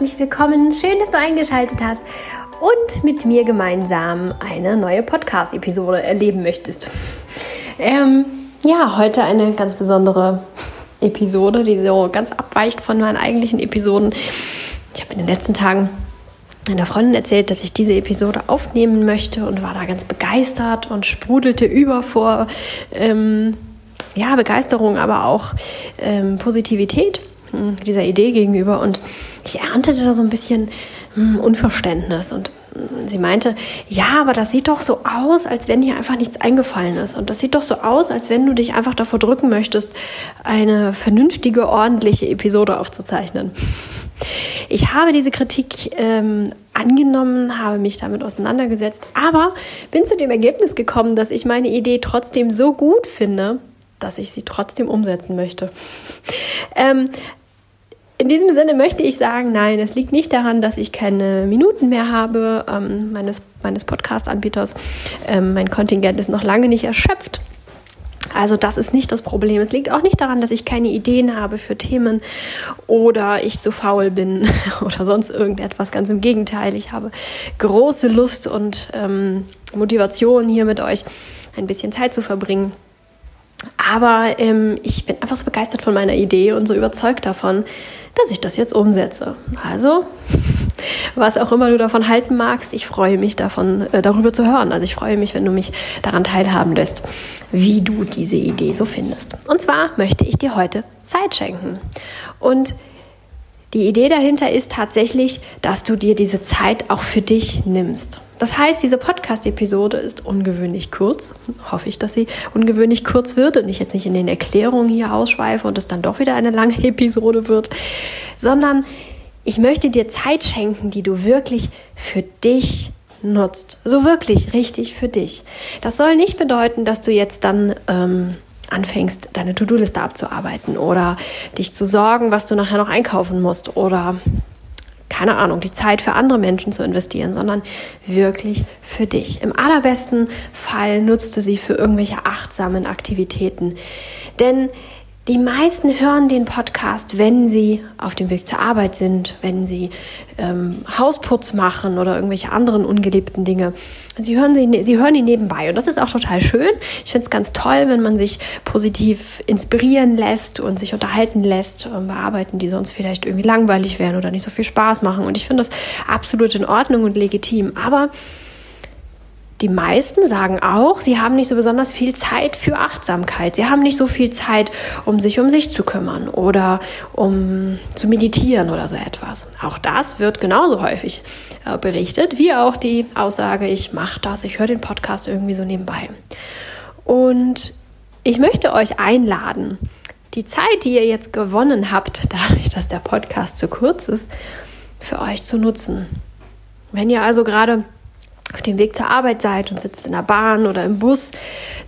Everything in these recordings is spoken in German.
herzlich willkommen. Schön, dass du eingeschaltet hast und mit mir gemeinsam eine neue Podcast-Episode erleben möchtest. Ähm, ja, heute eine ganz besondere Episode, die so ganz abweicht von meinen eigentlichen Episoden. Ich habe in den letzten Tagen einer Freundin erzählt, dass ich diese Episode aufnehmen möchte und war da ganz begeistert und sprudelte über vor ähm, ja, Begeisterung, aber auch ähm, Positivität dieser Idee gegenüber. Und ich erntete da so ein bisschen hm, Unverständnis und hm, sie meinte, ja, aber das sieht doch so aus, als wenn dir einfach nichts eingefallen ist. Und das sieht doch so aus, als wenn du dich einfach davor drücken möchtest, eine vernünftige, ordentliche Episode aufzuzeichnen. Ich habe diese Kritik ähm, angenommen, habe mich damit auseinandergesetzt, aber bin zu dem Ergebnis gekommen, dass ich meine Idee trotzdem so gut finde, dass ich sie trotzdem umsetzen möchte. ähm, in diesem Sinne möchte ich sagen, nein, es liegt nicht daran, dass ich keine Minuten mehr habe ähm, meines, meines Podcast-Anbieters. Ähm, mein Kontingent ist noch lange nicht erschöpft. Also das ist nicht das Problem. Es liegt auch nicht daran, dass ich keine Ideen habe für Themen oder ich zu faul bin oder sonst irgendetwas. Ganz im Gegenteil, ich habe große Lust und ähm, Motivation, hier mit euch ein bisschen Zeit zu verbringen. Aber ähm, ich bin einfach so begeistert von meiner Idee und so überzeugt davon, dass ich das jetzt umsetze. Also, was auch immer du davon halten magst, ich freue mich davon, äh, darüber zu hören. Also ich freue mich, wenn du mich daran teilhaben lässt, wie du diese Idee so findest. Und zwar möchte ich dir heute Zeit schenken. Und die Idee dahinter ist tatsächlich, dass du dir diese Zeit auch für dich nimmst. Das heißt, diese Podcast-Episode ist ungewöhnlich kurz. Hoffe ich, dass sie ungewöhnlich kurz wird und ich jetzt nicht in den Erklärungen hier ausschweife und es dann doch wieder eine lange Episode wird, sondern ich möchte dir Zeit schenken, die du wirklich für dich nutzt. So wirklich richtig für dich. Das soll nicht bedeuten, dass du jetzt dann ähm, anfängst, deine To-Do-Liste abzuarbeiten oder dich zu sorgen, was du nachher noch einkaufen musst oder keine Ahnung, die Zeit für andere Menschen zu investieren, sondern wirklich für dich. Im allerbesten Fall nutzt du sie für irgendwelche achtsamen Aktivitäten. Denn die meisten hören den Podcast, wenn sie auf dem Weg zur Arbeit sind, wenn sie ähm, Hausputz machen oder irgendwelche anderen ungeliebten Dinge. Sie hören, sie, sie hören ihn nebenbei und das ist auch total schön. Ich finde es ganz toll, wenn man sich positiv inspirieren lässt und sich unterhalten lässt ähm, bei Arbeiten, die sonst vielleicht irgendwie langweilig wären oder nicht so viel Spaß machen. Und ich finde das absolut in Ordnung und legitim. Aber die meisten sagen auch, sie haben nicht so besonders viel Zeit für Achtsamkeit. Sie haben nicht so viel Zeit, um sich um sich zu kümmern oder um zu meditieren oder so etwas. Auch das wird genauso häufig äh, berichtet, wie auch die Aussage, ich mache das, ich höre den Podcast irgendwie so nebenbei. Und ich möchte euch einladen, die Zeit, die ihr jetzt gewonnen habt, dadurch, dass der Podcast zu kurz ist, für euch zu nutzen. Wenn ihr also gerade auf dem Weg zur Arbeit seid und sitzt in der Bahn oder im Bus,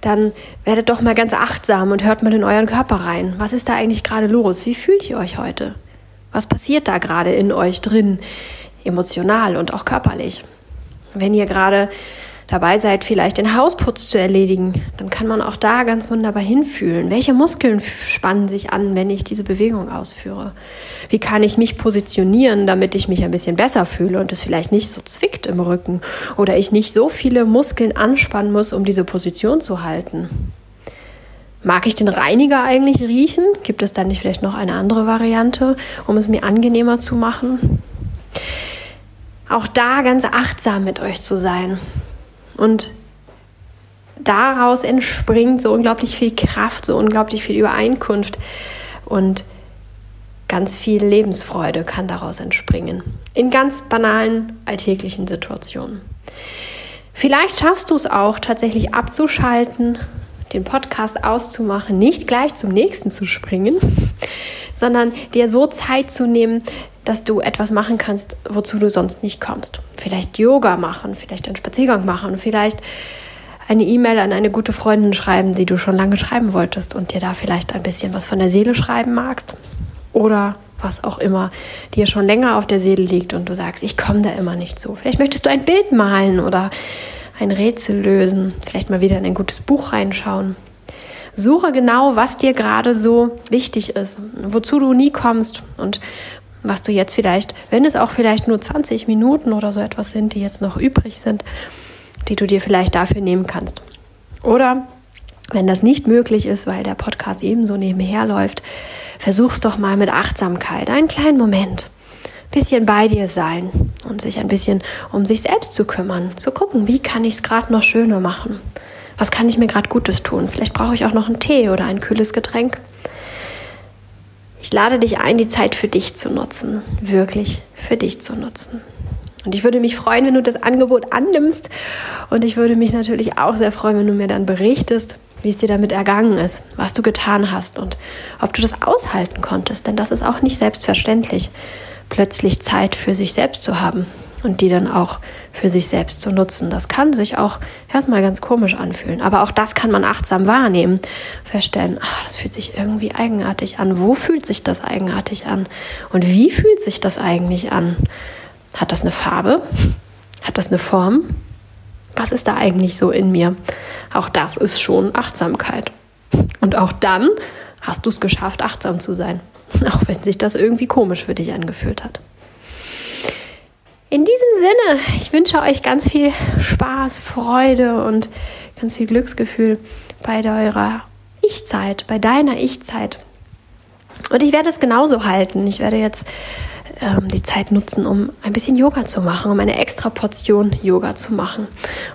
dann werdet doch mal ganz achtsam und hört mal in euren Körper rein. Was ist da eigentlich gerade los? Wie fühlt ihr euch heute? Was passiert da gerade in euch drin, emotional und auch körperlich? Wenn ihr gerade dabei seid, vielleicht den Hausputz zu erledigen, dann kann man auch da ganz wunderbar hinfühlen. Welche Muskeln spannen sich an, wenn ich diese Bewegung ausführe? Wie kann ich mich positionieren, damit ich mich ein bisschen besser fühle und es vielleicht nicht so zwickt im Rücken oder ich nicht so viele Muskeln anspannen muss, um diese Position zu halten? Mag ich den Reiniger eigentlich riechen? Gibt es dann nicht vielleicht noch eine andere Variante, um es mir angenehmer zu machen? Auch da ganz achtsam mit euch zu sein. Und daraus entspringt so unglaublich viel Kraft, so unglaublich viel Übereinkunft und ganz viel Lebensfreude kann daraus entspringen. In ganz banalen alltäglichen Situationen. Vielleicht schaffst du es auch tatsächlich abzuschalten, den Podcast auszumachen, nicht gleich zum nächsten zu springen, sondern dir so Zeit zu nehmen, dass du etwas machen kannst, wozu du sonst nicht kommst. Vielleicht Yoga machen, vielleicht einen Spaziergang machen, vielleicht eine E-Mail an eine gute Freundin schreiben, die du schon lange schreiben wolltest und dir da vielleicht ein bisschen was von der Seele schreiben magst. Oder was auch immer dir schon länger auf der Seele liegt und du sagst, ich komme da immer nicht zu. Vielleicht möchtest du ein Bild malen oder ein Rätsel lösen, vielleicht mal wieder in ein gutes Buch reinschauen. Suche genau, was dir gerade so wichtig ist, wozu du nie kommst und was du jetzt vielleicht, wenn es auch vielleicht nur 20 Minuten oder so etwas sind, die jetzt noch übrig sind, die du dir vielleicht dafür nehmen kannst. Oder wenn das nicht möglich ist, weil der Podcast ebenso nebenher läuft, versuch's doch mal mit Achtsamkeit, einen kleinen Moment, bisschen bei dir sein und sich ein bisschen um sich selbst zu kümmern, zu gucken, wie kann ich es gerade noch schöner machen? Was kann ich mir gerade Gutes tun? Vielleicht brauche ich auch noch einen Tee oder ein kühles Getränk. Ich lade dich ein, die Zeit für dich zu nutzen, wirklich für dich zu nutzen. Und ich würde mich freuen, wenn du das Angebot annimmst. Und ich würde mich natürlich auch sehr freuen, wenn du mir dann berichtest, wie es dir damit ergangen ist, was du getan hast und ob du das aushalten konntest. Denn das ist auch nicht selbstverständlich, plötzlich Zeit für sich selbst zu haben und die dann auch für sich selbst zu nutzen. Das kann sich auch erstmal ganz komisch anfühlen, aber auch das kann man achtsam wahrnehmen. Feststellen, ach, das fühlt sich irgendwie eigenartig an. Wo fühlt sich das eigenartig an? Und wie fühlt sich das eigentlich an? Hat das eine Farbe? Hat das eine Form? Was ist da eigentlich so in mir? Auch das ist schon Achtsamkeit. Und auch dann hast du es geschafft, achtsam zu sein. Auch wenn sich das irgendwie komisch für dich angefühlt hat. In diesem Sinne, ich wünsche euch ganz viel Spaß, Freude und ganz viel Glücksgefühl bei eurer Ich-Zeit, bei deiner Ich-Zeit. Und ich werde es genauso halten. Ich werde jetzt ähm, die Zeit nutzen, um ein bisschen Yoga zu machen, um eine extra Portion Yoga zu machen.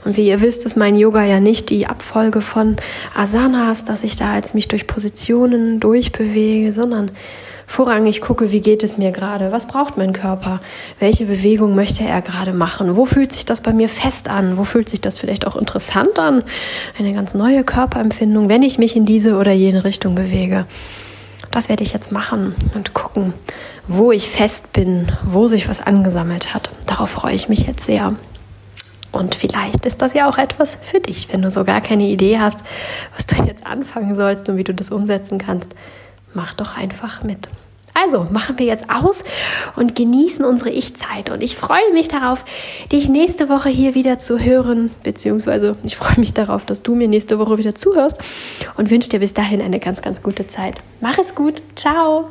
Und wie ihr wisst, ist mein Yoga ja nicht die Abfolge von Asanas, dass ich da jetzt mich durch Positionen durchbewege, sondern vorrangig gucke, wie geht es mir gerade, was braucht mein Körper, welche Bewegung möchte er gerade machen, wo fühlt sich das bei mir fest an, wo fühlt sich das vielleicht auch interessant an, eine ganz neue Körperempfindung, wenn ich mich in diese oder jene Richtung bewege. Das werde ich jetzt machen und gucken, wo ich fest bin, wo sich was angesammelt hat. Darauf freue ich mich jetzt sehr. Und vielleicht ist das ja auch etwas für dich, wenn du so gar keine Idee hast, was du jetzt anfangen sollst und wie du das umsetzen kannst mach doch einfach mit. Also machen wir jetzt aus und genießen unsere Ich-Zeit. Und ich freue mich darauf, dich nächste Woche hier wieder zu hören, beziehungsweise ich freue mich darauf, dass du mir nächste Woche wieder zuhörst und wünsche dir bis dahin eine ganz, ganz gute Zeit. Mach es gut. Ciao.